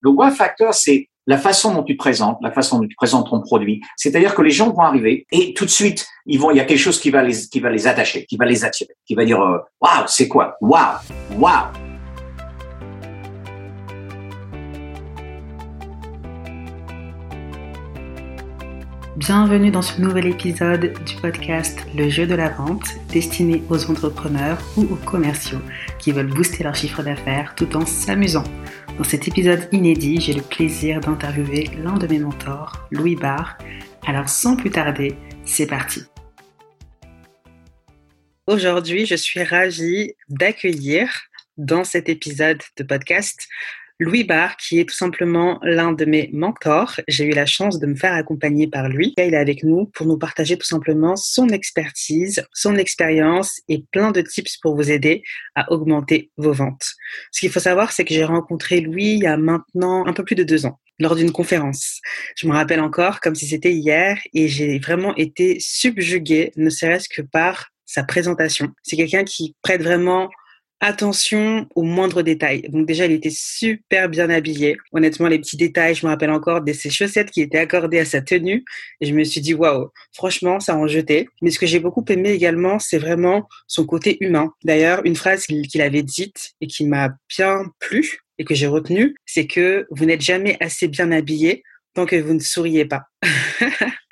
Le wow factor, c'est la façon dont tu te présentes, la façon dont tu présentes ton produit. C'est-à-dire que les gens vont arriver et tout de suite, il y a quelque chose qui va les, qui va les attacher, qui va les attirer, qui va dire, euh, waouh, c'est quoi? Waouh, waouh. Bienvenue dans ce nouvel épisode du podcast Le jeu de la vente, destiné aux entrepreneurs ou aux commerciaux qui veulent booster leur chiffre d'affaires tout en s'amusant. Dans cet épisode inédit, j'ai le plaisir d'interviewer l'un de mes mentors, Louis Barr. Alors sans plus tarder, c'est parti. Aujourd'hui, je suis ravie d'accueillir dans cet épisode de podcast Louis Barr, qui est tout simplement l'un de mes mentors. J'ai eu la chance de me faire accompagner par lui. Il est avec nous pour nous partager tout simplement son expertise, son expérience et plein de tips pour vous aider à augmenter vos ventes. Ce qu'il faut savoir, c'est que j'ai rencontré Louis il y a maintenant un peu plus de deux ans lors d'une conférence. Je me rappelle encore comme si c'était hier et j'ai vraiment été subjuguée, ne serait-ce que par sa présentation. C'est quelqu'un qui prête vraiment attention aux moindres détails. Donc déjà, il était super bien habillé. Honnêtement, les petits détails, je me rappelle encore de ses chaussettes qui étaient accordées à sa tenue. Et je me suis dit, waouh, franchement, ça en jetait. Mais ce que j'ai beaucoup aimé également, c'est vraiment son côté humain. D'ailleurs, une phrase qu'il avait dite et qui m'a bien plu et que j'ai retenue, c'est que vous n'êtes jamais assez bien habillé tant que vous ne souriez pas.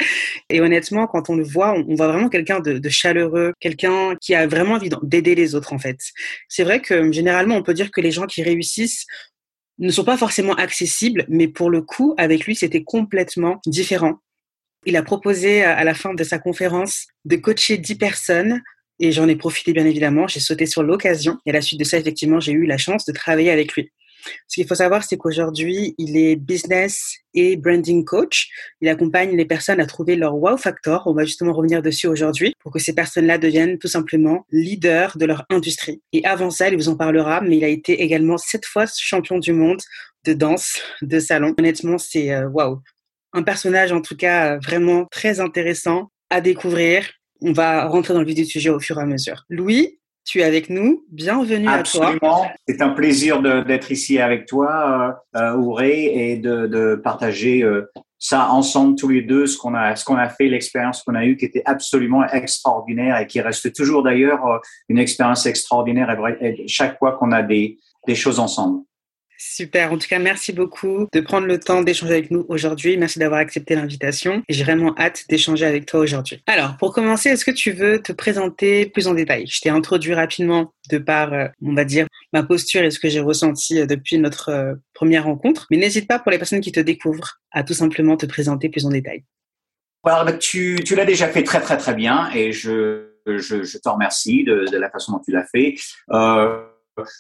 Et honnêtement, quand on le voit, on, voit vraiment quelqu'un de, de, chaleureux, quelqu'un qui a vraiment envie d'aider les autres, en fait. C'est vrai que généralement, on peut dire que les gens qui réussissent ne sont pas forcément accessibles, mais pour le coup, avec lui, c'était complètement différent. Il a proposé à la fin de sa conférence de coacher 10 personnes et j'en ai profité bien évidemment. J'ai sauté sur l'occasion et à la suite de ça, effectivement, j'ai eu la chance de travailler avec lui. Ce qu'il faut savoir, c'est qu'aujourd'hui, il est business et branding coach. Il accompagne les personnes à trouver leur wow factor. On va justement revenir dessus aujourd'hui pour que ces personnes-là deviennent tout simplement leaders de leur industrie. Et avant ça, il vous en parlera, mais il a été également sept fois champion du monde de danse, de salon. Honnêtement, c'est euh, waouh. Un personnage en tout cas vraiment très intéressant à découvrir. On va rentrer dans le vif du sujet au fur et à mesure. Louis, tu es avec nous. Bienvenue à toi. Absolument. C'est un plaisir d'être ici avec toi, euh, euh et de, partager euh, ça ensemble tous les deux, ce qu'on a, ce qu'on a fait, l'expérience qu'on a eue, qui était absolument extraordinaire et qui reste toujours d'ailleurs euh, une expérience extraordinaire chaque fois qu'on a des choses ensemble. Super. En tout cas, merci beaucoup de prendre le temps d'échanger avec nous aujourd'hui. Merci d'avoir accepté l'invitation. J'ai vraiment hâte d'échanger avec toi aujourd'hui. Alors, pour commencer, est-ce que tu veux te présenter plus en détail? Je t'ai introduit rapidement de par, euh, on va dire, ma posture et ce que j'ai ressenti euh, depuis notre euh, première rencontre. Mais n'hésite pas pour les personnes qui te découvrent à tout simplement te présenter plus en détail. Alors, bah, tu, l'as déjà fait très, très, très bien et je, te remercie de, la façon dont tu l'as fait.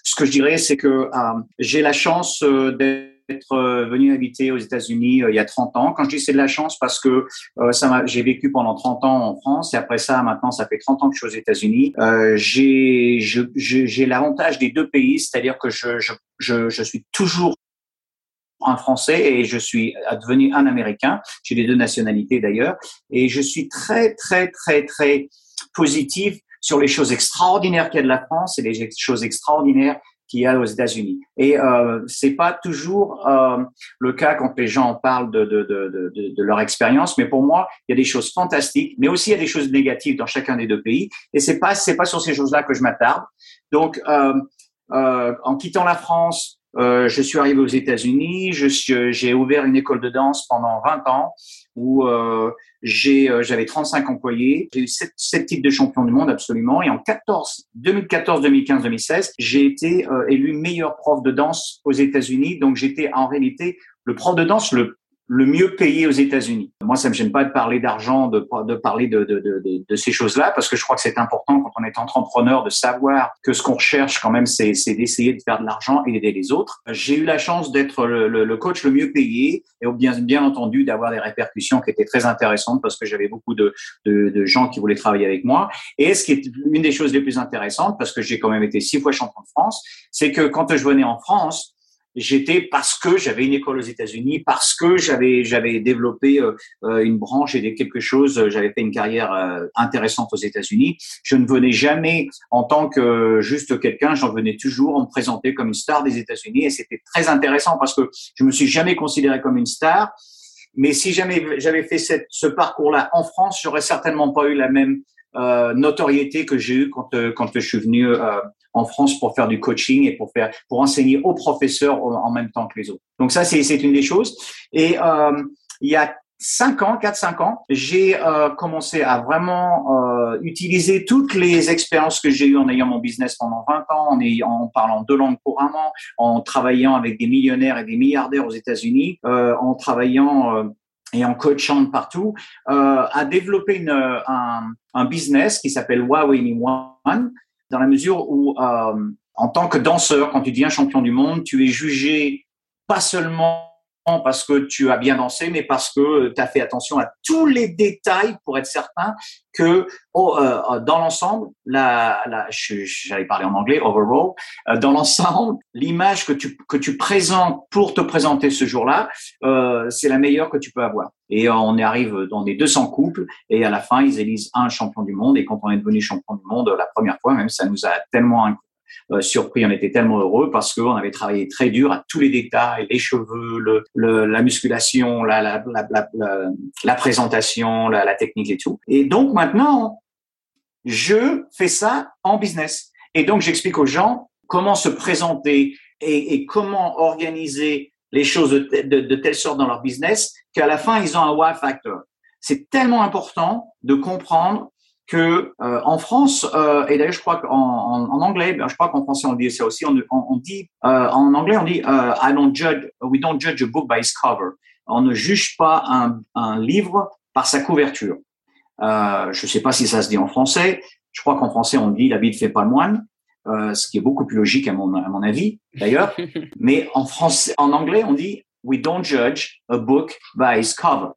Ce que je dirais, c'est que euh, j'ai la chance euh, d'être euh, venu habiter aux États-Unis il y a 30 ans. Quand je dis c'est de la chance parce que ça j'ai vécu pendant 30 ans en France et après ça maintenant ça fait 30 ans que je suis aux États-Unis. j'ai j'ai l'avantage des deux pays, c'est-à-dire que je, je, je, je suis toujours un Français et je suis devenu un Américain. J'ai les deux nationalités d'ailleurs et je suis très très très très positif sur les choses extraordinaires qu'il y a de la France et les choses extraordinaires qu'il y a aux États-Unis. Et euh, c'est pas toujours euh, le cas quand les gens parlent de, de, de, de, de leur expérience, mais pour moi, il y a des choses fantastiques, mais aussi il y a des choses négatives dans chacun des deux pays. Et c'est pas c'est pas sur ces choses-là que je m'attarde. Donc, euh, euh, en quittant la France, euh, je suis arrivé aux États-Unis. J'ai ouvert une école de danse pendant 20 ans où euh, euh, j'avais 35 employés. J'ai eu 7, 7, titres de champion du monde absolument. Et en 14, 2014, 2015, 2016, j'ai été euh, élu meilleur prof de danse aux États-Unis. Donc j'étais en réalité le prof de danse le le mieux payé aux États-Unis. Moi, ça me gêne pas de parler d'argent, de, de parler de, de, de, ces choses-là, parce que je crois que c'est important quand on est entrepreneur de savoir que ce qu'on recherche quand même, c'est d'essayer de faire de l'argent et d'aider les autres. J'ai eu la chance d'être le, le, le, coach le mieux payé et bien, bien entendu d'avoir des répercussions qui étaient très intéressantes parce que j'avais beaucoup de, de, gens qui voulaient travailler avec moi. Et ce qui est une des choses les plus intéressantes, parce que j'ai quand même été six fois champion de France, c'est que quand je venais en France, j'étais parce que j'avais une école aux États-Unis, parce que j'avais j'avais développé euh, euh, une branche et quelque chose, j'avais fait une carrière euh, intéressante aux États-Unis. Je ne venais jamais en tant que juste quelqu'un, j'en venais toujours en me présenter comme une star des États-Unis et c'était très intéressant parce que je me suis jamais considéré comme une star. Mais si jamais j'avais fait cette, ce parcours-là en France, j'aurais certainement pas eu la même euh, notoriété que j'ai eu quand euh, quand je suis venu euh, en France pour faire du coaching et pour faire pour enseigner aux professeurs en même temps que les autres. Donc ça c'est c'est une des choses. Et il y a cinq ans, quatre cinq ans, j'ai commencé à vraiment utiliser toutes les expériences que j'ai eues en ayant mon business pendant 20 ans, en, ayant, en parlant deux langues couramment, en travaillant avec des millionnaires et des milliardaires aux États-Unis, en travaillant et en coachant de partout, euh, a développé une, un, un, business qui s'appelle Wow Anyone, dans la mesure où, euh, en tant que danseur, quand tu deviens champion du monde, tu es jugé pas seulement parce que tu as bien dansé, mais parce que tu as fait attention à tous les détails pour être certain que oh, euh, euh dans l'ensemble, la, la, j'allais parler en anglais, overall, euh, dans l'ensemble, l'image que tu, que tu présentes pour te présenter ce jour-là, euh, c'est la meilleure que tu peux avoir. Et on arrive dans des 200 couples et à la fin, ils élisent un champion du monde. Et quand on est devenu champion du monde la première fois, même ça nous a tellement euh, surpris, on était tellement heureux parce qu'on avait travaillé très dur à tous les détails, les cheveux, la musculation, la, présentation, la, technique et tout. Et donc maintenant, je fais ça en business. Et donc j'explique aux gens comment se présenter et, comment organiser les choses de, telle sorte dans leur business qu'à la fin, ils ont un wow factor. C'est tellement important de comprendre que euh, en France euh, et d'ailleurs je crois qu'en en, en, anglais, ben, je crois qu'en français on dit ça aussi. On, on, dit euh, en anglais on dit euh, I don't judge, we don't judge a book by its cover. On ne juge pas un, un livre par sa couverture. Euh, je ne sais pas si ça se dit en français. Je crois qu'en français on dit la ne fait pas le moine, ce qui est beaucoup plus logique à mon, à mon avis d'ailleurs. Mais en français, en anglais on dit we don't judge a book by its cover.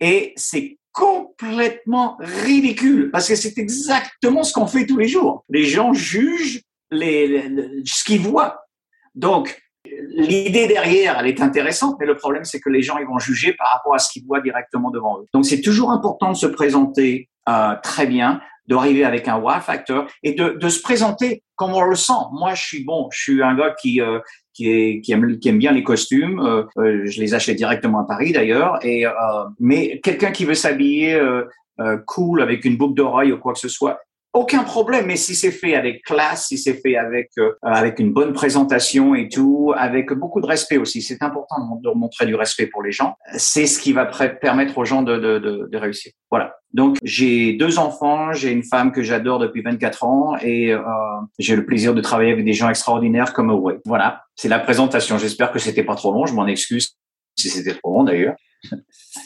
Et c'est complètement ridicule parce que c'est exactement ce qu'on fait tous les jours. Les gens jugent les, ce qu'ils voient. Donc, l'idée derrière, elle est intéressante, mais le problème, c'est que les gens, ils vont juger par rapport à ce qu'ils voient directement devant eux. Donc, c'est toujours important de se présenter euh, très bien, d'arriver avec un wow factor et de, se présenter comme on le sent. Moi, je suis bon, je suis un gars qui euh, qui, est, qui, aime, qui aime bien les costumes. Euh, euh, je les achète directement à Paris d'ailleurs. Et mais quelqu'un qui veut s'habiller cool avec une boucle d'oreille ou quoi que ce soit, aucun problème, mais si c'est fait avec classe, si c'est fait avec euh, avec une bonne présentation et tout, avec beaucoup de respect aussi, c'est important de montrer du respect pour les gens. C'est ce qui va permettre aux gens de, de, de, de réussir. Voilà. Donc j'ai deux enfants, j'ai une femme que j'adore depuis 24 ans et euh, j'ai le plaisir de travailler avec des gens extraordinaires comme Away. Voilà, c'est la présentation. J'espère que c'était pas trop long. Je m'en excuse si c'était trop long d'ailleurs.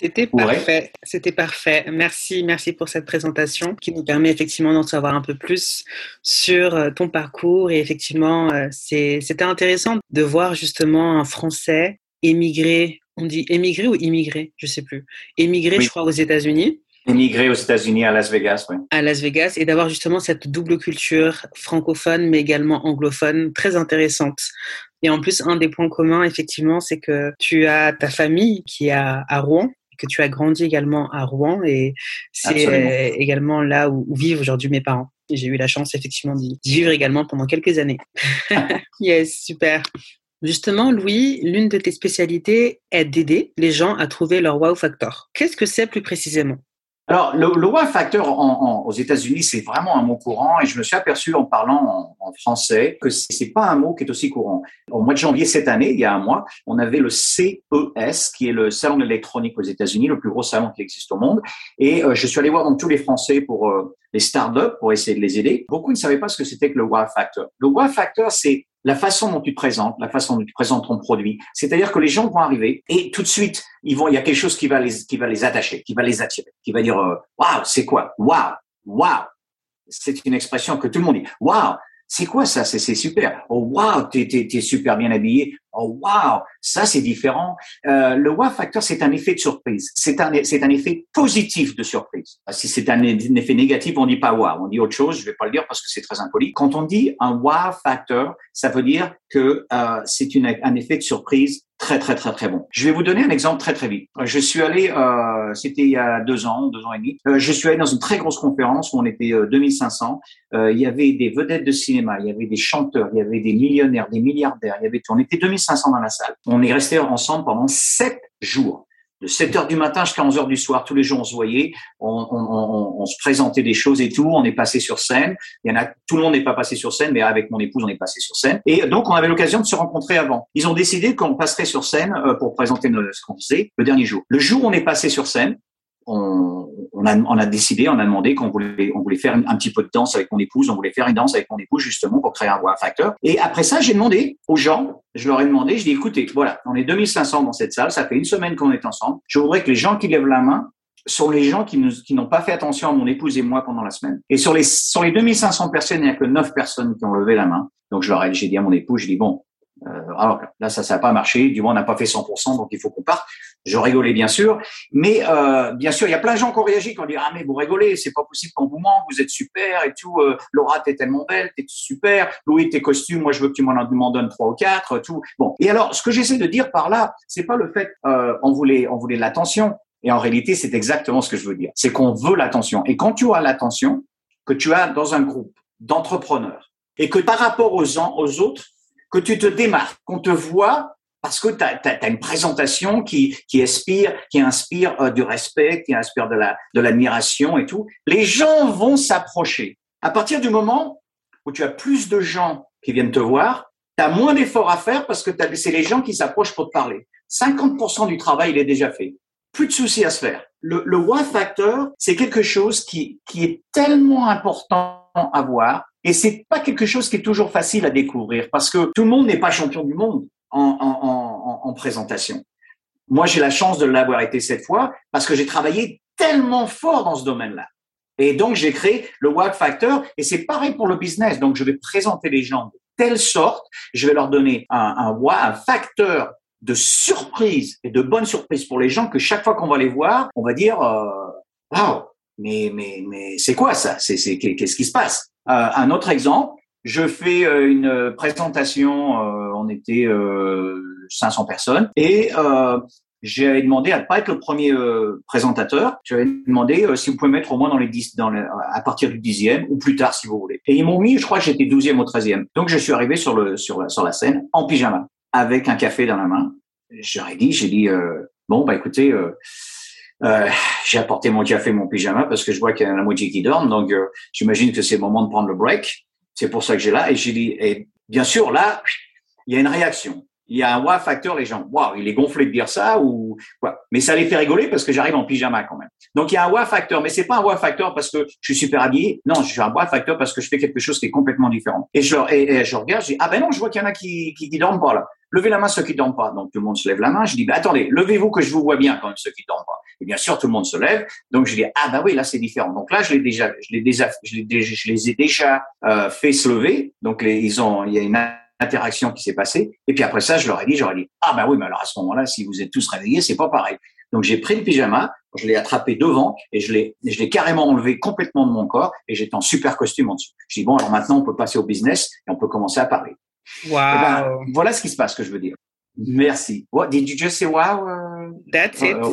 C'était parfait. C'était parfait. Merci, merci pour cette présentation qui nous permet effectivement d'en savoir un peu plus sur euh, ton parcours. Et effectivement, euh, c'était intéressant de voir justement un Français émigrer. On dit émigrer ou immigré Je sais plus. Émigrer, je crois, aux États-Unis. Émigrer aux États-Unis, à Las Vegas, oui. À Las Vegas, et d'avoir justement cette double culture francophone, mais également anglophone, très intéressante. Et en plus, un des points communs, effectivement, c'est que tu as ta famille qui est à, Rouen, que tu as grandi également à Rouen, et c'est également là où, vivent aujourd'hui mes parents. J'ai eu la chance, effectivement, d'y vivre également pendant quelques années. yes, super. Justement, Louis, l'une de tes spécialités est d'aider les gens à trouver leur wow factor. Qu'est-ce que c'est plus précisément? Alors, le, le wow factor en, en, aux États-Unis, c'est vraiment un mot courant et je me suis aperçu en parlant en, en français que c'est pas un mot qui est aussi courant. Au mois de janvier cette année, il y a un mois, on avait le CES, qui est le salon électronique aux États-Unis, le plus gros salon qui existe au monde. Et euh, je suis allé voir donc tous les Français pour euh, les startups pour essayer de les aider. Beaucoup ne savaient pas ce que c'était que le wow factor. Le wow factor, c'est la façon dont tu te présentes, la façon dont tu présentes ton produit. C'est-à-dire que les gens vont arriver et tout de suite, il y a quelque chose qui va les, attacher, qui va les attirer, qui va dire, waouh, wow, c'est quoi? Waouh, waouh. C'est une expression que tout le monde dit. Waouh, c'est quoi ça? C'est super. Oh wow, t'es es, super bien habillé. Oh wow, ça c'est différent. Euh, le wow factor, c'est un effet de surprise. C'est un c'est un effet positif de surprise. Si c'est un, effet négatif, on dit pas wow, on dit autre chose. Je vais pas le dire parce que c'est très impoli. Quand on dit un wow factor, ça veut dire que euh, c'est un effet de surprise très très très très bon. Je vais vous donner un exemple très très vite. Je suis allé, euh, c'était il y a deux ans, deux ans et demi. Euh, je suis allé dans une très grosse conférence où on était 2500. Euh, il y avait des vedettes de cinéma, il y avait des chanteurs, il y avait des millionnaires, des milliardaires. Il y avait, on était 2500 dans la salle. On est resté ensemble pendant sept jours de 7 heures du matin jusqu'à 11 heures du soir, tous les jours on se voyait, on, se présentait des choses et tout, on est passé sur scène. Il y en a, tout le monde n'est pas passé sur scène, mais avec mon épouse on est passé sur scène. Et donc on avait l'occasion de se rencontrer avant. Ils ont décidé qu'on passerait sur scène euh, pour présenter ce qu'on faisait le dernier jour. Le jour où on est passé sur scène, on, on, a, on a décidé, on a demandé qu'on voulait, on voulait faire un, petit peu de danse avec mon épouse, on voulait faire une danse avec mon épouse justement pour créer un wow factor. Et après ça, j'ai demandé aux gens, je leur ai demandé, je dis écoutez, voilà, on est 2500 dans cette salle, ça fait une semaine qu'on est ensemble. Je voudrais que les gens qui lèvent la main sont les gens qui, qui n'ont pas fait attention à mon épouse et moi pendant la semaine. Et sur les, sur les 2500 personnes, il n'y a que 9 personnes qui ont levé la main. Donc je leur ai, j'ai dit à mon épouse, je dis bon, alors là, ça, ça n'a pas marché. Du moins, on n'a pas fait 100%, donc il faut qu'on parte. Je rigolais bien sûr, mais euh, bien sûr, il y a plein de gens qui ont réagi, qui ont dit ah mais vous rigolez, c'est pas possible qu'on vous ment, vous êtes super et tout. Euh, Laura, t'es tellement belle, t'es super. Louis, tes costumes, moi je veux que tu m'en donnes trois ou quatre, tout. Bon. Et alors, ce que j'essaie de dire par là, c'est pas le fait euh, on voulait on voulait l'attention. Et en réalité, c'est exactement ce que je veux dire. C'est qu'on veut l'attention. Et quand tu as l'attention que tu as dans un groupe d'entrepreneurs et que par rapport aux, aux autres, que tu te démarques, qu'on te voit parce que tu as, une présentation qui, qui inspire, qui inspire euh, du respect, qui inspire de la de l'admiration et tout. Les gens vont s'approcher. À partir du moment où tu as plus de gens qui viennent te voir, tu as moins d'efforts à faire parce que c'est les gens qui s'approchent pour te parler. 50% du travail, il est déjà fait. Plus de soucis à se faire. Le, le factor, c'est quelque chose qui, qui est tellement important à voir et c'est pas quelque chose qui est toujours facile à découvrir parce que tout le monde n'est pas champion du monde en, en, en, en présentation. Moi, j'ai la chance de l'avoir été cette fois parce que j'ai travaillé tellement fort dans ce domaine-là. Et donc, j'ai créé le Wow Factor et c'est pareil pour le business. Donc, je vais présenter les gens de telle sorte, je vais leur donner un, un wow, un facteur de surprise et de bonne surprise pour les gens que chaque fois qu'on va les voir, on va dire, euh, wow, mais, mais, mais c'est quoi ça? C'est, c'est, qu'est-ce qui se passe? Euh, un autre exemple, je fais euh, une présentation, euh, on était 500 personnes, et j'ai demandé à ne pas être le premier présentateur. J'avais demandé si vous pouvez mettre au moins dans les 10, dans à partir du dixième ou plus tard si vous voulez. Et ils m'ont mis, je crois que j'étais douzième ou treizième. Donc je suis arrivé sur le sur la, sur la scène en pyjama avec un café dans la main. J'aurais dit, j'ai dit bon bah écoutez. Euh, j'ai apporté mon café, mon pyjama parce que je vois qu'il y en a la moitié qui dorment. Donc, euh, j'imagine que c'est le moment de prendre le break. C'est pour ça que j'ai là. Et j'ai dit, et bien sûr, là, il y a une réaction. Il y a un wow facteur, les gens, waouh, il est gonflé de dire ça ou quoi. Mais ça les fait rigoler parce que j'arrive en pyjama quand même. Donc il y a un wow facteur, mais c'est pas un wow facteur parce que je suis super habillé. Non, je suis un wow facteur parce que je fais quelque chose qui est complètement différent. Et je, et, je regarde, je dis, ah ben non, je vois qu'il y en a qui, qui, qui dorment pas là. Levez la main ceux qui dorment pas. Donc tout le monde se lève la main. Je dis, ben attendez, levez-vous que je vous vois bien quand même ceux qui dorment pas. Et bien sûr, tout le monde se lève. Donc je dis, ah ben oui, là c'est différent. Donc là, je l'ai déjà, je l'ai déjà, je, les ai déjà euh, fait se lever. Donc les, ils ont, il y a une interaction qui s'est passée. Et puis après ça, je leur ai dit, j'aurais dit, ah ben oui, mais alors à ce moment-là, si vous êtes tous réveillés, c'est pas pareil. Donc j'ai pris le pyjama, je l'ai attrapé devant et je l'ai, je l'ai carrément enlevé complètement de mon corps et j'étais en super costume en dessous. Je dis bon, alors maintenant on peut passer au business et on peut commencer à parler. Wow. Ben, voilà ce qui se passe, que je veux dire. Merci. What did you just say? Wow. Uh, That's it. Uh,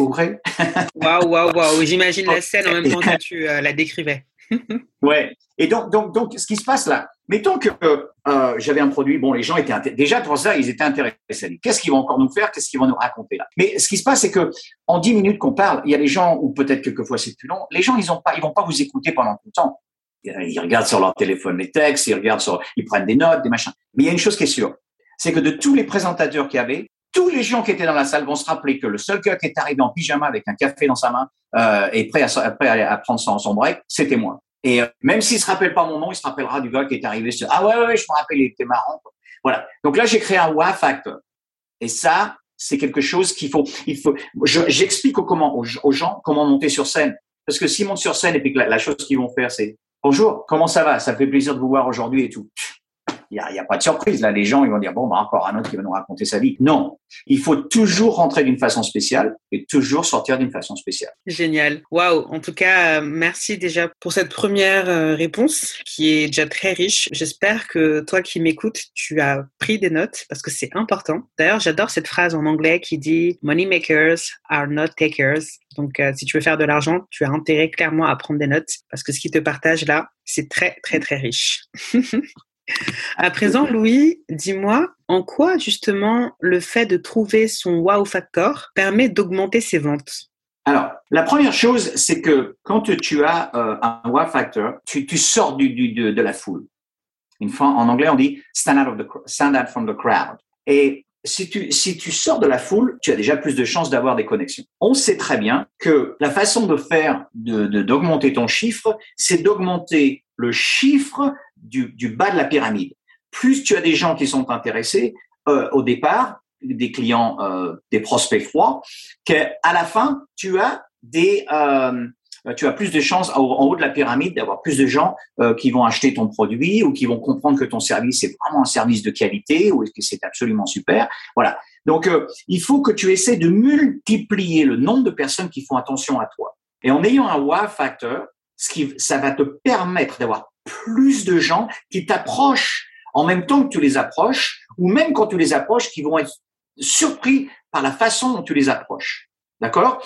wow, wow, wow. J'imagine la scène en même temps que tu uh, la décrivais. Ouais. Et donc, donc, donc, ce qui se passe là, mettons que euh, j'avais un produit, bon, les gens étaient déjà pour ça, ils étaient intéressés. Qu'est-ce qu'ils vont encore nous faire? Qu'est-ce qu'ils vont nous raconter là? Mais ce qui se passe, c'est que en dix minutes qu'on parle, il y a des gens, ou peut-être quelquefois c'est plus long, les gens, ils ont pas, ils vont pas vous écouter pendant tout le temps. Ils regardent sur leur téléphone les textes, ils regardent sur, ils prennent des notes, des machins. Mais il y a une chose qui est sûre, c'est que de tous les présentateurs qu'il y avait, tous les gens qui étaient dans la salle vont se rappeler que le seul gars qui est arrivé en pyjama avec un café dans sa main euh, et prêt à, prêt à, prendre son, son break, c'était moi. Et euh, même s'il se rappelle pas mon nom, il se rappellera du gars qui est arrivé. Sur, ah ouais, ouais, je me rappelle, il était marrant. Voilà. Donc là, j'ai créé un wow factor. Et ça, c'est quelque chose qu'il faut. Il faut. J'explique comment aux, gens comment monter sur scène. Parce que s'ils montent sur scène et puis que la, chose qu'ils vont faire, c'est bonjour, comment ça va? Ça fait plaisir de vous voir aujourd'hui et tout. Il n'y a, pas de surprise. Là, les gens, ils vont dire, bon, bah, encore un autre qui va nous raconter sa vie. Non. Il faut toujours rentrer d'une façon spéciale et toujours sortir d'une façon spéciale. Génial. Waouh. En tout cas, merci déjà pour cette première euh, réponse qui est déjà très riche. J'espère que toi qui m'écoutes, tu as pris des notes parce que c'est important. D'ailleurs, j'adore cette phrase en anglais qui dit Money makers are not takers. Donc, euh, si tu veux faire de l'argent, tu as intérêt clairement à prendre des notes parce que ce qui te partage là, c'est très, très, très riche. À présent, Louis, dis-moi, en quoi justement le fait de trouver son wow factor permet d'augmenter ses ventes? Alors, la première chose, c'est que quand tu as euh, un wow factor, tu, sors de, la foule. Une fois, en anglais, on dit stand out, of the, stand out from the crowd. Si tu, si tu sors de la foule, tu as déjà plus de chances d'avoir des connexions. On sait très bien que la façon de faire, d'augmenter de, ton chiffre, c'est d'augmenter le chiffre du, du, bas de la pyramide. Plus tu as des gens qui sont intéressés euh, au départ, des clients, euh, des prospects froids, qu'à la fin, tu as des, euh, tu as plus de chances en haut de la pyramide d'avoir plus de gens euh, qui vont acheter ton produit ou qui vont comprendre que ton service est vraiment un service de qualité ou que c'est absolument super. Voilà. Donc, euh, il faut que tu essaies de multiplier le nombre de personnes qui font attention à toi. Et en ayant un wow factor, ce qui, ça va te permettre d'avoir plus de gens qui t'approchent en même temps que tu les approches, ou même quand tu les approches, qui vont être surpris par la façon dont tu les approches. D'accord?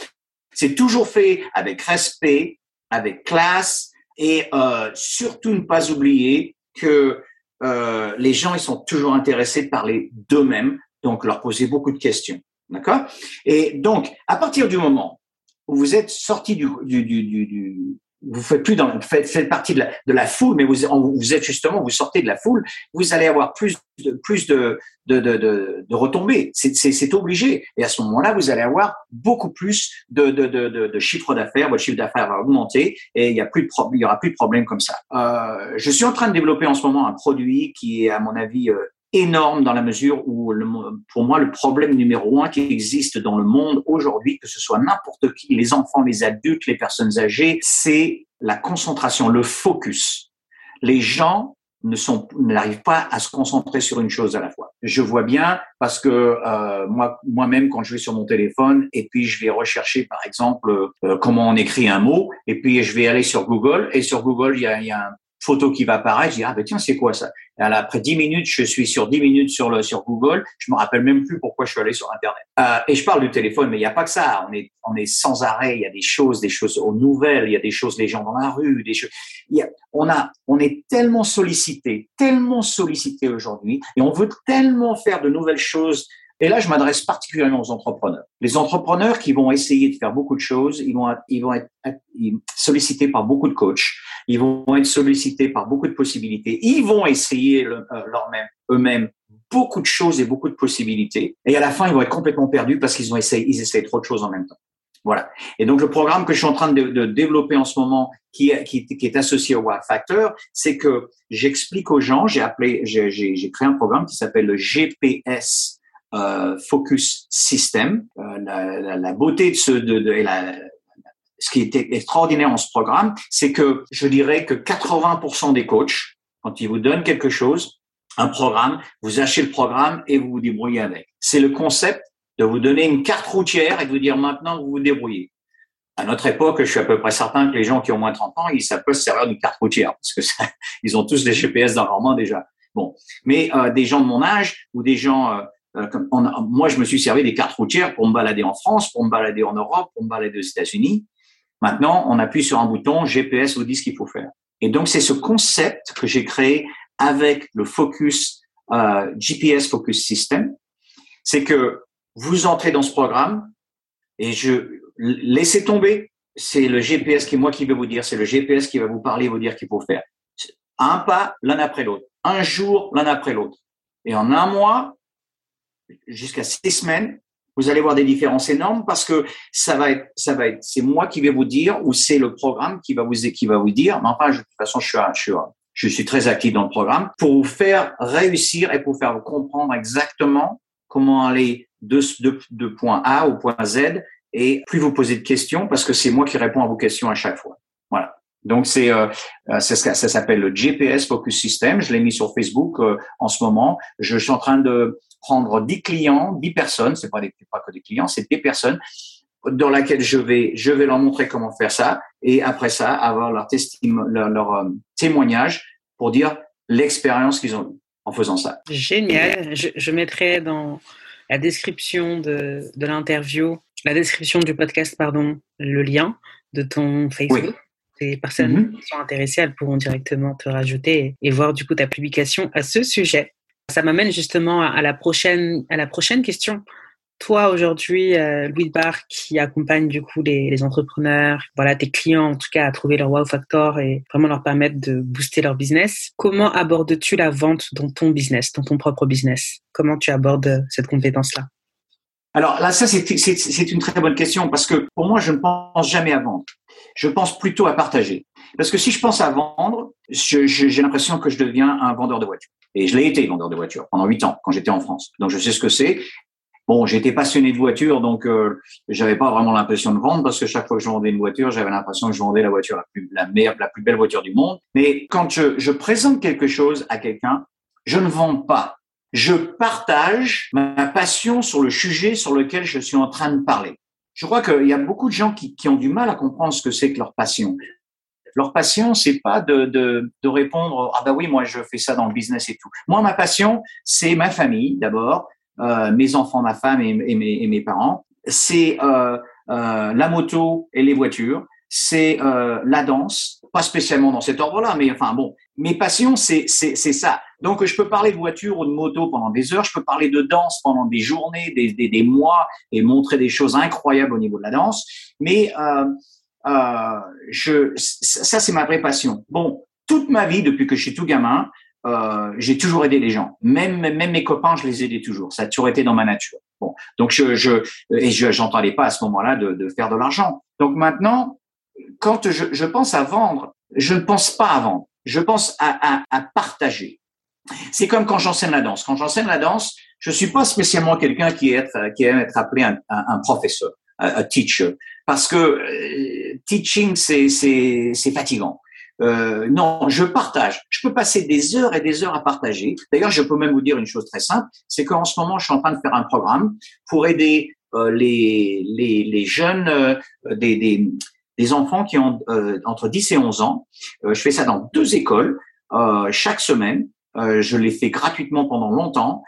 C'est toujours fait avec respect, avec classe, et euh, surtout ne pas oublier que euh, les gens ils sont toujours intéressés de parler d'eux-mêmes, donc leur poser beaucoup de questions. D'accord? Et donc, à partir du moment où vous êtes sorti du, du, du, du, vous faites plus dans, faites, faites partie de la, de la foule, mais vous, vous êtes justement, vous sortez de la foule, vous allez avoir plus de, plus de, de, de, de, retombées. C'est obligé. Et à ce moment-là, vous allez avoir beaucoup plus de, de, de, de, chiffre d'affaires. Votre chiffre d'affaires va augmenter et il y a plus de il y aura plus de problèmes comme ça. Euh, je suis en train de développer en ce moment un produit qui est, à mon avis, euh, énorme dans la mesure où, le, pour moi, le problème numéro un qui existe dans le monde aujourd'hui, que ce soit n'importe qui, les enfants, les adultes, les personnes âgées, c'est la concentration, le focus. Les gens ne sont n'arrivent pas à se concentrer sur une chose à la fois. Je vois bien parce que euh, moi moi-même quand je vais sur mon téléphone et puis je vais rechercher par exemple euh, comment on écrit un mot et puis je vais aller sur Google et sur Google il y a, il y a un, photo qui va apparaître, je dis ah ben tiens c'est quoi ça? Après dix minutes, je suis sur dix minutes sur le sur Google, je me rappelle même plus pourquoi je suis allé sur Internet. Euh, et je parle du téléphone, mais il n'y a pas que ça. On est on est sans arrêt. Il y a des choses, des choses aux nouvelles, il y a des choses les gens dans la rue, des choses. Y a, on a on est tellement sollicité, tellement sollicité aujourd'hui, et on veut tellement faire de nouvelles choses et là, je m'adresse particulièrement aux entrepreneurs. Les entrepreneurs qui vont essayer de faire beaucoup de choses, ils vont, ils vont être sollicités par beaucoup de coachs, ils vont être sollicités par beaucoup de possibilités, ils vont essayer euh, leur même, eux-mêmes beaucoup de choses et beaucoup de possibilités. Et à la fin, ils vont être complètement perdus parce qu'ils ont essayé, ils essayent trop de choses en même temps. Voilà. Et donc le programme que je suis en train de, développer en ce moment, qui, qui, qui est associé au Wow Factor, c'est que j'explique aux gens, j'ai appelé, j'ai créé un programme qui s'appelle le GPS euh, focus system. Euh, la, la, beauté de ce de, de, la, ce qui était extraordinaire en ce programme, c'est que je dirais que 80% des coachs, quand ils vous donnent quelque chose, un programme, vous achetez le programme et vous vous débrouillez avec. C'est le concept de vous donner une carte routière et de vous dire maintenant vous vous débrouillez. À notre époque, je suis à peu près certain que les gens qui ont moins de 30 ans, ils savent pas se servir d'une carte routière parce que ça, ils ont tous des GPS dans leur main déjà. Bon, mais euh, des gens de mon âge ou des gens euh, euh, moi, je me suis servi des cartes routières pour me balader en France, pour me balader en Europe, pour me balader aux États-Unis. Maintenant, on appuie sur un bouton, GPS vous dit ce qu'il faut faire. Et donc, c'est ce concept que j'ai créé avec le Focus euh, GPS Focus System. C'est que vous entrez dans ce programme et je laissez tomber. C'est le GPS qui moi qui vais vous dire. C'est le GPS qui va vous parler, vous dire qu'il faut faire. Un pas l'un après l'autre, un jour l'un après l'autre. Et en un mois, jusqu'à six semaines, vous allez voir des différences énormes parce que ça va être, ça va être, c'est moi qui vais vous dire ou c'est le programme qui va vous, qui va vous dire. Mais enfin, de toute façon, je suis, je suis, je suis très actif dans le programme pour vous faire réussir et pour faire vous comprendre exactement comment aller de, de, de point A au point Z et plus vous posez de questions parce que c'est moi qui réponds à vos questions à chaque fois. Voilà. Donc c'est euh, ça, ça s'appelle le GPS Focus System. Je l'ai mis sur Facebook en ce moment. Je, suis en train de prendre 10 clients, 10 personnes. C'est pas des pas que des clients, c'est des personnes dans laquelle je vais je vais leur montrer comment faire ça et après ça avoir leur, leur, leur témoignage pour dire l'expérience qu'ils ont eue en faisant ça. Génial. Je, je mettrai dans la description de, de l'interview, la description du podcast, pardon, le lien de ton Facebook. Les personnes mm-hmm. qui sont intéressées, elles pourront directement te rajouter et, voir du coup ta publication à ce sujet. Ça m'amène justement à la prochaine, à la prochaine question. Toi aujourd'hui, euh, Louis Bar, qui accompagne du coup les, entrepreneurs, voilà tes clients en tout cas à trouver leur wow factor et vraiment leur permettre de booster leur business, comment abordes-tu la vente dans ton business, dans ton propre business? Comment tu abordes cette compétence-là? Alors là, ça c'est une très bonne question parce que pour moi, je ne pense jamais à vendre. Je pense plutôt à partager. Parce que si je pense à vendre, j'ai l'impression que je deviens un vendeur de voitures. Et je l'ai été vendeur de voitures pendant huit ans quand j'étais en France. Donc je sais ce que c'est. Bon, j'étais passionné de voiture, donc euh, j'avais pas vraiment l'impression de vendre parce que chaque fois que je vendais une voiture, j'avais l'impression que je vendais la voiture la plus la meilleure, la plus belle voiture du monde. Mais quand je, je présente quelque chose à quelqu'un, je ne vends pas. Je partage ma passion sur le sujet sur lequel je suis en train de parler. Je crois qu'il y a beaucoup de gens qui, qui ont du mal à comprendre ce que c'est que leur passion. Leur passion, c'est pas de, de, de répondre ah bah oui moi je fais ça dans le business et tout. Moi ma passion c'est ma famille d'abord, euh, mes enfants, ma femme et, mes, et mes, parents. C'est euh, euh, la moto et les voitures. C'est la danse, pas spécialement dans cet ordre-là, mais enfin bon, mes passions, c'est c'est ça. Donc je peux parler de voiture ou de moto pendant des heures, je peux parler de danse pendant des journées, des, des, des mois et montrer des choses incroyables au niveau de la danse. Mais euh, euh, je, ça c'est ma vraie passion. Bon, toute ma vie depuis que je suis tout gamin, euh, j'ai toujours aidé les gens. Même même mes copains, je les aidais toujours. Ça a toujours été dans ma nature. Bon, donc je je et je j'entendais pas à ce moment-là de, de faire de l'argent. Donc maintenant, quand je, je pense à vendre, je ne pense pas à vendre. Je pense à, à, à partager. C'est comme quand j'enseigne la danse. Quand j'enseigne la danse, je suis pas spécialement quelqu'un qui est qui aime être appelé un, un, professeur, un, teacher, parce que euh, teaching c'est fatigant. Euh, non, je partage. Je peux passer des heures et des heures à partager. D'ailleurs, je peux même vous dire une chose très simple, c'est qu'en ce moment, je suis en train de faire un programme pour aider euh, les, les, les, jeunes, euh, des, des, des, enfants qui ont euh, entre 10 et 11 ans. je fais ça dans deux écoles chaque semaine. je les fais gratuitement pendant longtemps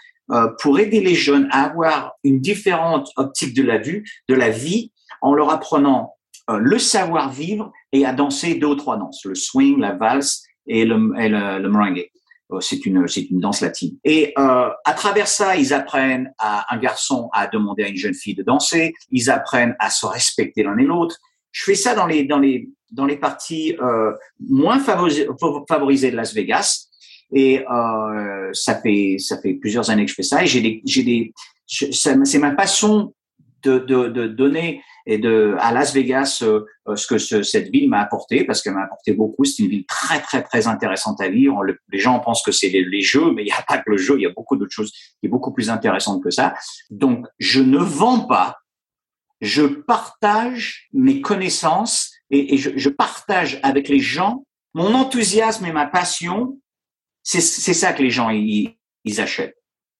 pour aider les jeunes à avoir une différente optique de la vue, de la vie, en leur apprenant euh, le savoir-vivre et à danser deux ou trois danses, le swing, la valse et le, le, merengue. Euh, c'est une, c'est une danse latine. Et euh, à travers ça, ils apprennent à un garçon à demander à une jeune fille de danser. Ils apprennent à se respecter l'un et l'autre. Je fais ça dans les dans les dans les parties euh, moins favorisées, favorisées de Las Vegas. Et euh, ça fait ça fait plusieurs années que je fais ça. Et j'ai des j'ai des c'est ma passion de, de, de donner et de à Las Vegas euh, euh, ce que cette ville m'a apporté parce qu'elle m'a apporté beaucoup. C'est une ville très très très intéressante à vivre. les gens pensent que c'est les, jeux, mais il n'y a pas que le jeu. Il y a beaucoup d'autres choses qui est beaucoup plus intéressantes que ça. Donc je ne vends pas, je partage mes connaissances et, je, partage avec les gens mon enthousiasme et ma passion. C'est ça que les gens ils, ils achètent.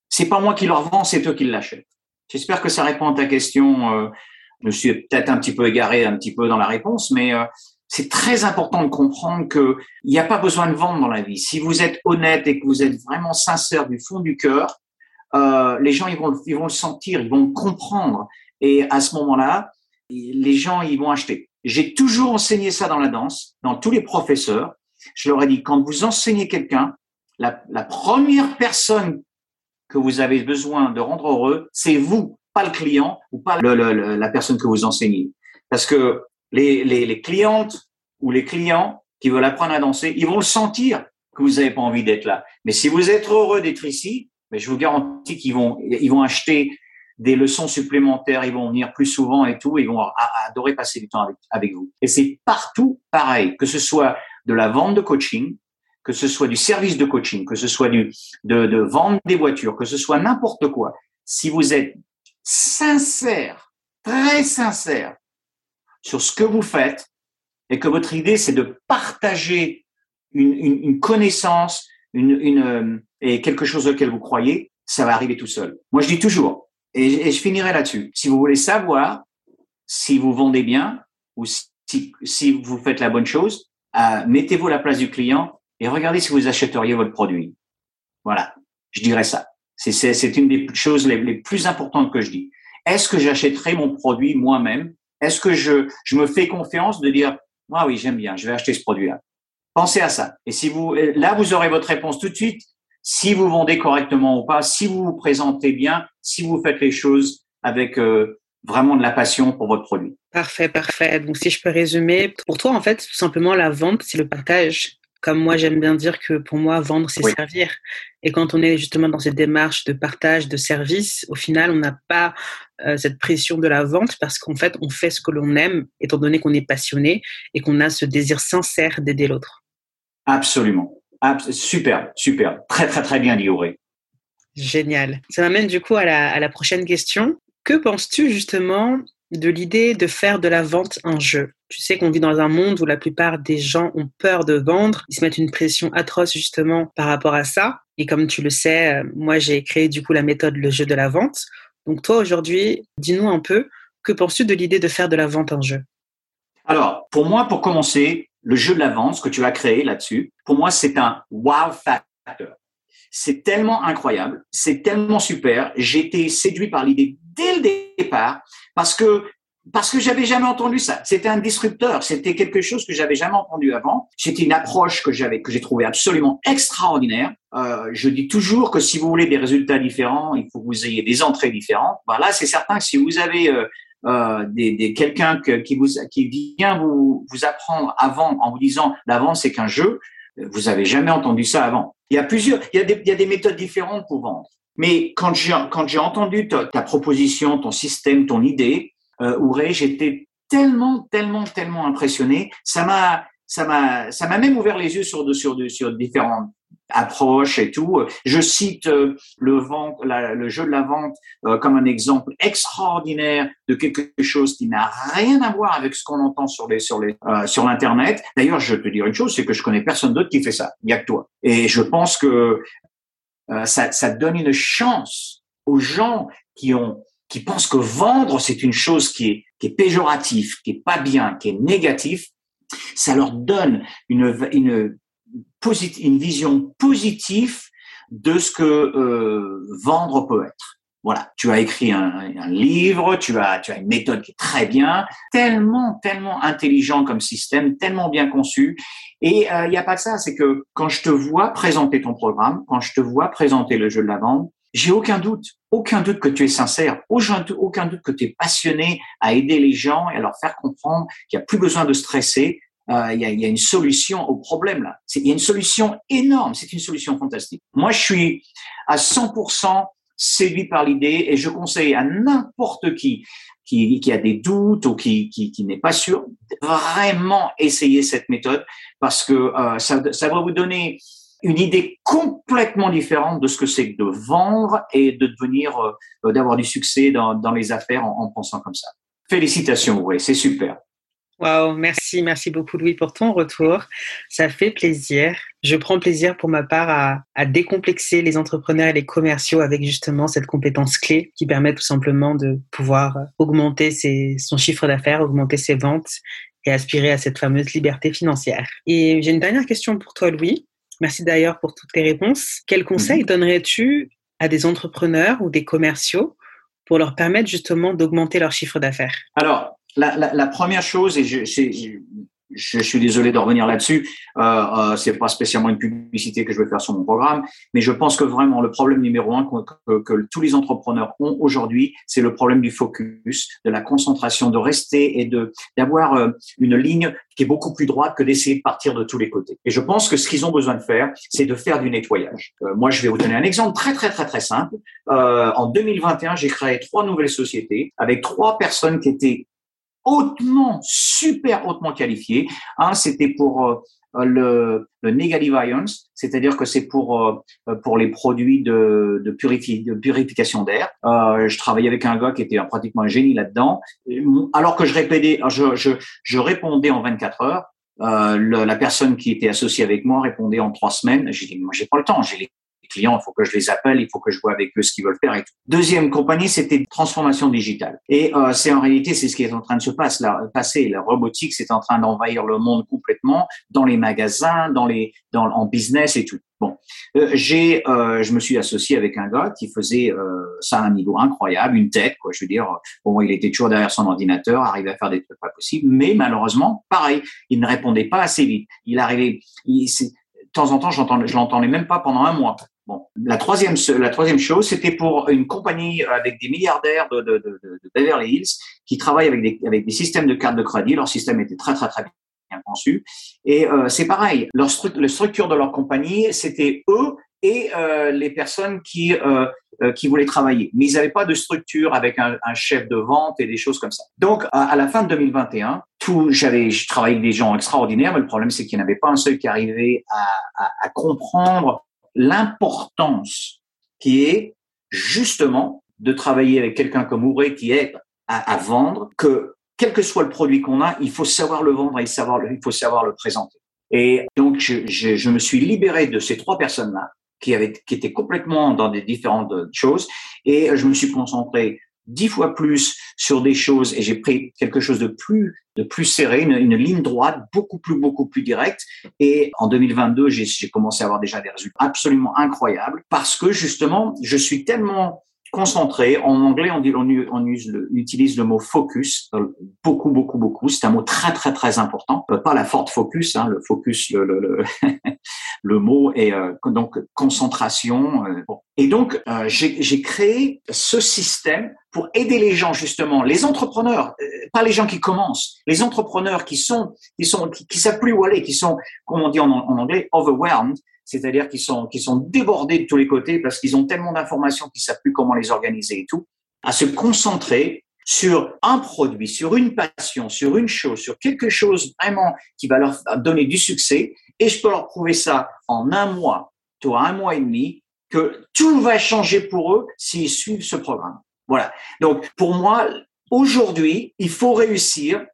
C'est pas moi qui leur vends, c'est eux qui l'achètent. J'espère que ça répond à ta question. Euh, je me suis peut-être un petit peu égaré un petit peu dans la réponse, mais euh, c'est très important de comprendre que il n'y a pas besoin de vendre dans la vie. Si vous êtes honnête et que vous êtes vraiment sincère du fond du cœur, euh, les gens ils vont ils vont le sentir, ils vont comprendre et à ce moment-là, les gens ils vont acheter. J'ai toujours enseigné ça dans la danse, dans tous les professeurs. Je leur ai dit quand vous enseignez quelqu'un, la, première personne que vous avez besoin de rendre heureux, c'est vous pas le client ou pas le, la personne que vous enseignez. Parce que les, les, les, clientes ou les clients qui veulent apprendre à danser, ils vont le sentir que vous n'avez pas envie d'être là. Mais si vous êtes heureux d'être ici, mais je vous garantis qu'ils vont, ils vont acheter des leçons supplémentaires, ils vont venir plus souvent et tout, ils vont adorer passer du temps avec, vous. Et c'est partout pareil, que ce soit de la vente de coaching, que ce soit du service de coaching, que ce soit du, de, de vendre des voitures, que ce soit n'importe quoi. Si vous êtes sincère, très sincère sur ce que vous faites, et que votre idée, c'est de partager une, une, une connaissance une, une, euh, et quelque chose auquel vous croyez, ça va arriver tout seul. Moi, je dis toujours, et, je finirai là-dessus, si vous voulez savoir si vous vendez bien ou si, vous faites la bonne chose, euh, mettez-vous à la place du client et regardez si vous achèteriez votre produit. Voilà, je dirais ça. C'est une des choses les, les, plus importantes que je dis. Est-ce que j'achèterai mon produit moi-même? Est-ce que je, je me fais confiance de dire, ah oui, j'aime bien, je vais acheter ce produit-là? Pensez à ça. Et si vous, là, vous aurez votre réponse tout de suite. Si vous vendez correctement ou pas, si vous vous présentez bien, si vous faites les choses avec euh, vraiment de la passion pour votre produit. Parfait, parfait. Donc, si je peux résumer, pour toi, en fait, tout simplement, la vente, c'est le partage. Comme moi, j'aime bien dire que pour moi, vendre, c'est oui. servir. Et quand on est justement dans cette démarche de partage, de service, au final, on n'a pas euh, cette pression de la vente parce qu'en fait, on fait ce que l'on aime, étant donné qu'on est passionné et qu'on a ce désir sincère d'aider l'autre. Absolument. Super, super. Très, très, très bien dit, Auré. Génial. Ça m'amène du coup à la, à la prochaine question. Que penses-tu justement de l'idée de faire de la vente un jeu? Tu sais qu'on vit dans un monde où la plupart des gens ont peur de vendre. Ils se mettent une pression atroce justement par rapport à ça. Et comme tu le sais, euh, moi j'ai créé du coup la méthode le jeu de la vente. Donc toi aujourd'hui, dis-nous un peu, que penses-tu de l'idée de faire de la vente un jeu? Alors, pour moi, pour commencer, le jeu de la vente, ce que tu as créé là-dessus, pour moi, c'est un wow factor. C'est tellement incroyable, c'est tellement super. J'ai été séduit par l'idée dès le départ parce que parce que j'avais jamais entendu ça. C'était un disrupteur, c'était quelque chose que j'avais jamais entendu avant. C'était une approche que j'avais que j'ai trouvé absolument extraordinaire. Euh, je dis toujours que si vous voulez des résultats différents, il faut que vous ayez des entrées différentes. Voilà, c'est certain que si vous avez euh, euh, des, des quelqu'un qui vous qui vient vous vous apprendre vendre en vous disant la vente c'est qu'un jeu, vous avez jamais entendu ça avant. Il y a plusieurs, il y a des, il y a des méthodes différentes pour vendre. Mais quand j'ai quand j'ai entendu ta, ta, proposition, ton système, ton idée, euh, Ouré, j'étais tellement tellement tellement impressionné. Ça m'a ça m'a ça m'a même ouvert les yeux sur de, sur sur différentes approche et tout. Je cite euh, le, le jeu de la vente euh, comme un exemple extraordinaire de quelque chose qui n'a rien à voir avec ce qu'on entend sur les sur les euh, sur l'internet. D'ailleurs, je peux dire une chose, c'est que je connais personne d'autre qui fait ça. Il y a que toi. Et je pense que euh, ça, ça donne une chance aux gens qui ont qui pensent que vendre c'est une chose qui est qui est péjoratif, qui est pas bien, qui est négatif. Ça leur donne une, une une vision positive de ce que euh, vendre peut être. Voilà, tu as écrit un, un, livre, tu as, tu as une méthode qui est très bien, tellement, tellement intelligent comme système, tellement bien conçu. Et il euh, n'y a pas que ça, c'est que quand je te vois présenter ton programme, quand je te vois présenter le jeu de la vente, j'ai aucun doute, aucun doute que tu es sincère, aucun doute que tu es passionné à aider les gens et à leur faire comprendre qu'il n'y a plus besoin de stresser, euh, il y, a, y, a, une solution au problème là. Il y a une solution énorme, c'est une solution fantastique. Moi, je suis à 100% séduit par l'idée et je conseille à n'importe qui, qui qui, a des doutes ou qui, qui, qui n'est pas sûr, vraiment essayer cette méthode parce que euh, ça, ça va vous donner une idée complètement différente de ce que c'est que de vendre et de devenir, euh, d'avoir du succès dans, dans les affaires en, en pensant comme ça. Félicitations, oui, c'est super. Wow, merci, merci beaucoup Louis pour ton retour. Ça fait plaisir. Je prends plaisir pour ma part à, à, décomplexer les entrepreneurs et les commerciaux avec justement cette compétence clé qui permet tout simplement de pouvoir augmenter ses, son chiffre d'affaires, augmenter ses ventes et aspirer à cette fameuse liberté financière. Et j'ai une dernière question pour toi Louis. Merci d'ailleurs pour toutes tes réponses. Quel conseil mmh. donnerais-tu à des entrepreneurs ou des commerciaux pour leur permettre justement d'augmenter leur chiffre d'affaires? Alors, la, la, première chose, et je, je, je suis désolé de revenir là-dessus, euh, euh, c'est pas spécialement une publicité que je vais faire sur mon programme, mais je pense que vraiment le problème numéro un que, que, que tous les entrepreneurs ont aujourd'hui, c'est le problème du focus, de la concentration, de rester et de d'avoir euh, une ligne qui est beaucoup plus droite que d'essayer de partir de tous les côtés. Et je pense que ce qu'ils ont besoin de faire, c'est de faire du nettoyage. Euh, moi, je vais vous donner un exemple très très très très simple. Euh, en 2021, j'ai créé trois nouvelles sociétés avec trois personnes qui étaient hautement, super hautement qualifié. Un, c'était pour euh, le, le negative ions, c'est-à-dire que c'est pour pour les produits de, de, de purification d'air. je travaillais avec un gars qui était pratiquement un génie là-dedans. Alors que je répétais, je, je, je répondais en 24 heures. Euh, la personne qui était associée avec moi répondait en trois semaines. J'ai dit, moi, j'ai pas le temps. J'ai les clients, il faut que je les appelle, il faut que je vois avec eux ce qu'ils veulent faire. Deuxième compagnie, c'était transformation digitale. Et euh, c'est en réalité, c'est ce qui est en train de se passer. La, passer. la robotique, c'est en train d'envahir le monde complètement dans les magasins, dans les, dans, en business et tout. Bon, euh, j'ai, euh, je me suis associé avec un gars qui faisait euh, ça à un niveau incroyable, une tête, quoi. Je veux dire, bon, il était toujours derrière son ordinateur, arrivait à faire des trucs pas possibles, mais malheureusement, pareil, il ne répondait pas assez vite. Il arrivait, il, de temps en temps, je l'entendais même pas pendant un mois. Bon, la troisième, la troisième chose, c'était pour une compagnie avec des milliardaires de, de, de, de Beverly Hills qui travaillent avec des, avec des systèmes de cartes de crédit. Leur système était très très très bien conçu. Et euh, c'est pareil, leur la structure de leur compagnie, c'était eux et euh, les personnes qui euh, euh, qui voulaient travailler. Mais ils n'avaient pas de structure avec un, un, chef de vente et des choses comme ça. Donc à, à la fin de 2021, tout, j'avais, je travaillais avec des gens extraordinaires, mais le problème c'est qu'il n'y avait pas un seul qui arrivait à, à, à comprendre l'importance qui est justement de travailler avec quelqu'un comme Ouré qui est à, vendre, que quel que soit le produit qu'on a, il faut savoir le vendre et savoir il faut savoir le présenter. Et donc, je, je, je me suis libéré de ces trois personnes-là qui avaient, qui étaient complètement dans des différentes choses et je me suis concentré dix fois plus sur des choses et j'ai pris quelque chose de plus de plus serré, une, une, ligne droite, beaucoup plus beaucoup plus directe. Et en 2022, j'ai commencé à avoir déjà des résultats absolument incroyables parce que justement, je suis tellement concentré. En anglais, on, dit, on, utilise le mot focus euh, beaucoup, beaucoup, beaucoup. C'est un mot très, très, très important. Euh, pas la forte focus, hein, le focus, le, le, le, le mot est euh, donc concentration. bon. Et donc, euh, j'ai créé ce système pour aider les gens justement, les entrepreneurs, pas les gens qui commencent, les entrepreneurs qui sont, qui sont, qui, qui savent plus où aller, qui sont, comme on dit en anglais, overwhelmed, c'est-à-dire qu'ils sont, qu'ils sont débordés de tous les côtés parce qu'ils ont tellement d'informations qu'ils savent plus comment les organiser et tout, à se concentrer sur un produit, sur une passion, sur une chose, sur quelque chose vraiment qui va leur donner du succès. Et je peux leur prouver ça en un mois, toi un mois et demi, que tout va changer pour eux s'ils suivent ce programme. Voilà. Donc, pour moi, aujourd'hui, il faut réussir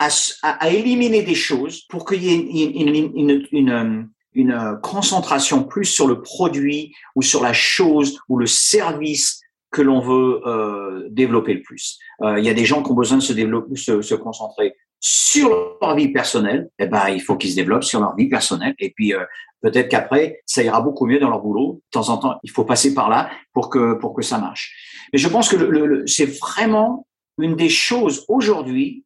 à, à, éliminer des choses pour qu'il y ait une une euh, concentration plus sur le produit ou sur la chose ou le service que l'on veut euh, développer le plus. Euh, il y a des gens qui ont besoin de se développer, se, se concentrer sur leur vie personnelle. Eh ben, il faut qu'ils se développent sur leur vie personnelle. Et puis euh, peut-être qu'après, ça ira beaucoup mieux dans leur boulot. De temps en temps, il faut passer par là pour que pour que ça marche. Mais je pense que le, le, c'est vraiment une des choses aujourd'hui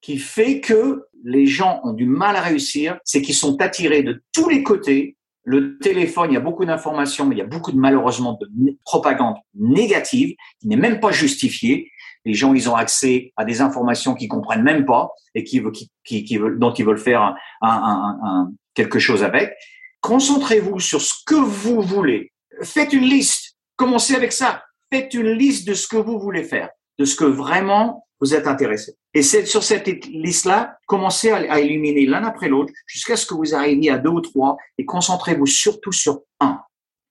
qui fait que les gens ont du mal à réussir, c'est qu'ils sont attirés de tous les côtés. Le téléphone, il y a beaucoup d'informations, mais il y a beaucoup de malheureusement de propagande négative qui n'est même pas justifiée. Les gens, ils ont accès à des informations qu'ils comprennent même pas et qui, qui, qui, veulent, dont ils veulent faire un, un, un, quelque chose avec. Concentrez-vous sur ce que vous voulez. Faites une liste. Commencez avec ça. Faites une liste de ce que vous voulez faire, de ce que vraiment vous êtes intéressé. Et c'est sur cette liste-là, commencez à, éliminer l'un après l'autre jusqu'à ce que vous arriviez à deux ou trois et concentrez-vous surtout sur un.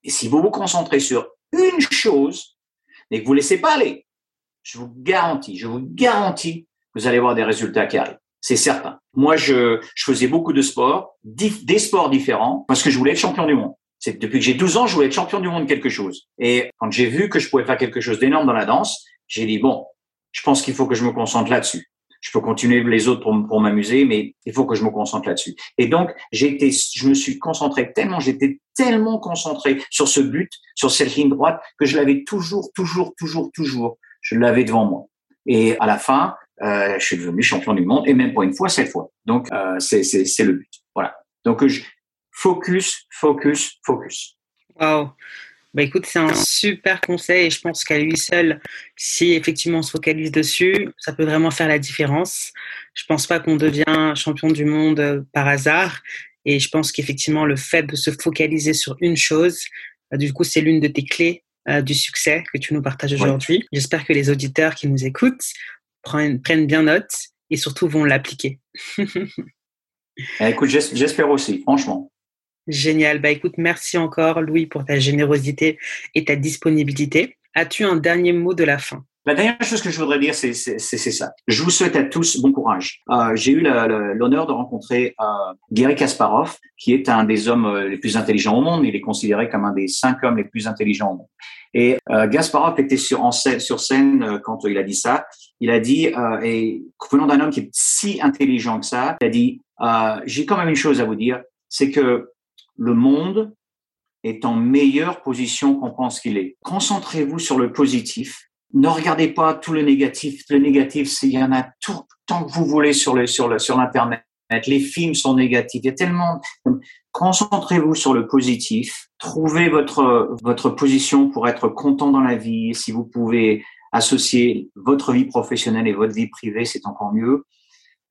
Et si vous vous concentrez sur une chose, mais que vous laissez pas aller, je vous garantis, je vous garantis, vous allez voir des résultats qui arrivent. C'est certain. Moi, je, je faisais beaucoup de sports, des sports différents, parce que je voulais être champion du monde. C'est depuis que j'ai 12 ans, je voulais être champion du monde de quelque chose. Et quand j'ai vu que je pouvais faire quelque chose d'énorme dans la danse, j'ai dit bon, je pense qu'il faut que je me concentre là-dessus. Je peux continuer les autres pour, pour m'amuser, mais il faut que je me concentre là-dessus. Et donc, été, je me suis concentré tellement, j'étais tellement concentré sur ce but, sur cette ligne droite, que je l'avais toujours, toujours, toujours, toujours, je l'avais devant moi. Et à la fin, euh, je suis devenu champion du monde, et même pas une fois, cette fois. Donc, euh, c'est le but. Voilà. Donc, focus, focus, focus. Wow. Bah écoute, c'est un super conseil et je pense qu'à lui seul, si effectivement on se focalise dessus, ça peut vraiment faire la différence. Je pense pas qu'on devient champion du monde euh, par hasard et je pense qu'effectivement le fait de se focaliser sur une chose, bah, du coup c'est l'une de tes clés euh, du succès que tu nous partages aujourd'hui. J'espère que les auditeurs qui nous écoutent prennent, prennent bien note et surtout vont l'appliquer. Eh, écoute, j'espère aussi, franchement. Génial. Bah écoute, merci encore Louis pour ta générosité et ta disponibilité. As-tu un dernier mot de la fin? La dernière chose que je voudrais dire, c'est ça. Je vous souhaite à tous bon courage. Euh, J'ai eu l'honneur de rencontrer euh, Gary Kasparov, qui est un des hommes euh, les plus intelligents au monde. Il est considéré comme un des cinq hommes les plus intelligents au monde. Et euh, Kasparov était sur, en scène, sur scène euh, quand il a dit ça. Il a dit, euh, et venant d'un homme qui est si intelligent que ça, il a dit, euh, j'ai quand même une chose à vous dire, c'est que le monde est en meilleure position qu'on pense qu'il est. Concentrez-vous sur le positif ne regardez pas tout le négatif. Le négatif, il y en a tout tant que vous voulez sur le sur le sur l'internet. Les films sont négatifs. Il y a tellement. Concentrez-vous sur le positif. Trouvez votre votre position pour être content dans la vie. Si vous pouvez associer votre vie professionnelle et votre vie privée, c'est encore mieux.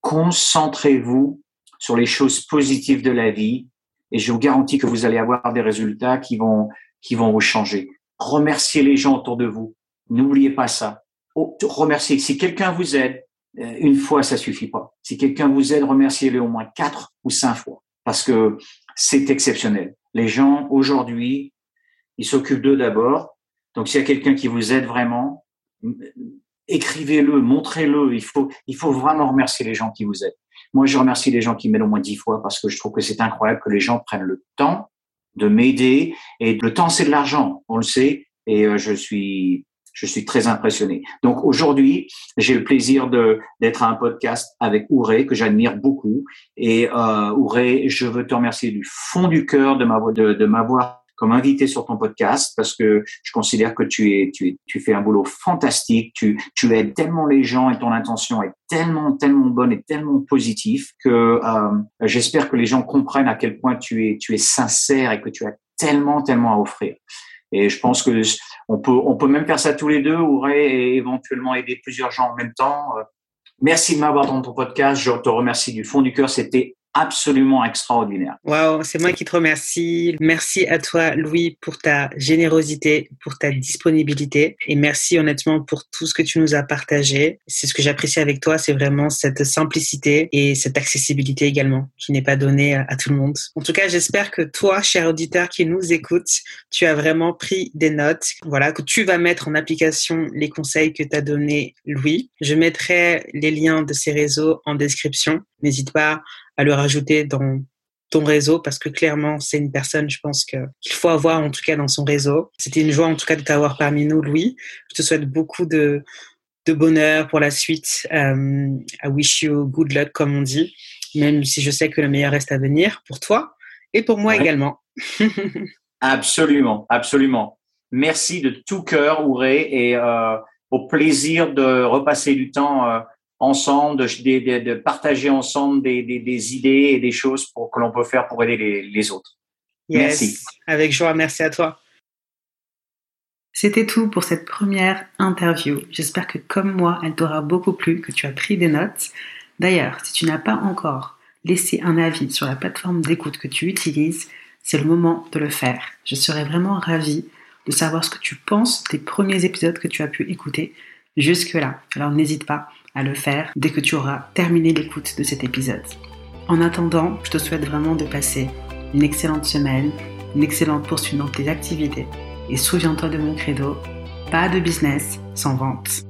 Concentrez-vous sur les choses positives de la vie et je vous garantis que vous allez avoir des résultats qui vont qui vont vous changer. Remerciez les gens autour de vous. N'oubliez pas ça. Oh, remerciez. Si quelqu'un vous aide, euh, une fois, ça suffit pas. Si quelqu'un vous aide, remerciez-le au moins quatre ou cinq fois parce que c'est exceptionnel. Les gens, aujourd'hui, ils s'occupent d'eux d'abord. Donc, s'il y a quelqu'un qui vous aide vraiment, écrivez-le, montrez-le. Il faut, il faut vraiment remercier les gens qui vous aident. Moi, je remercie les gens qui m'aident au moins dix fois parce que je trouve que c'est incroyable que les gens prennent le temps de m'aider. Et le temps, c'est de l'argent, on le sait. Et euh, je suis je suis très impressionné. Donc aujourd'hui, j'ai le plaisir de d'être à un podcast avec Ouré que j'admire beaucoup. Et euh, Ouré, je veux te remercier du fond du cœur de m'avoir de, de m'avoir comme invité sur ton podcast parce que je considère que tu es tu, tu fais un boulot fantastique, tu tu aides tellement les gens et ton intention est tellement tellement bonne et tellement positive que euh, j'espère que les gens comprennent à quel point tu es tu es sincère et que tu as tellement tellement à offrir. Et je pense que on peut, on peut même faire ça tous les deux, ou éventuellement aider plusieurs gens en même temps. Merci de m'avoir dans ton podcast. Je te remercie du fond du cœur. C'était absolument extraordinaire. Waouh, c'est moi qui te remercie. Merci à toi, Louis, pour ta générosité, pour ta disponibilité et merci honnêtement pour tout ce que tu nous as partagé. C'est ce que j'apprécie avec toi, c'est vraiment cette simplicité et cette accessibilité également qui n'est pas donnée à, tout le monde. En tout cas, j'espère que toi, cher auditeur qui nous écoute, tu as vraiment pris des notes. Voilà, que tu vas mettre en application les conseils que t'as donné Louis. Je mettrai les liens de ces réseaux en description. N'hésite pas à le rajouter dans ton réseau parce que clairement c'est une personne je pense que qu'il faut avoir en tout cas dans son réseau. C'était une joie en tout cas de t'avoir parmi nous Louis. Je te souhaite beaucoup de de bonheur pour la suite. Euh, I wish you good luck comme on dit, même si je sais que le meilleur reste à venir pour toi et pour moi également. absolument, absolument. Merci de tout cœur Ouré et euh, au plaisir de repasser du temps euh, ensemble, de, de, partager ensemble des, des, des, idées et des choses pour, que l'on peut faire pour aider les, les autres. Merci. Avec joie, merci à toi. C'était tout pour cette première interview. J'espère que comme moi, elle t'aura beaucoup plu, que tu as pris des notes. D'ailleurs, si tu n'as pas encore laissé un avis sur la plateforme d'écoute que tu utilises, c'est le moment de le faire. Je serais vraiment ravie de savoir ce que tu penses des premiers épisodes que tu as pu écouter jusque-là. Alors n'hésite pas à le faire dès que tu auras terminé l'écoute de cet épisode. En attendant, je te souhaite vraiment de passer une excellente semaine, une excellente poursuite dans tes activités et souviens-toi de mon credo, pas de business sans vente.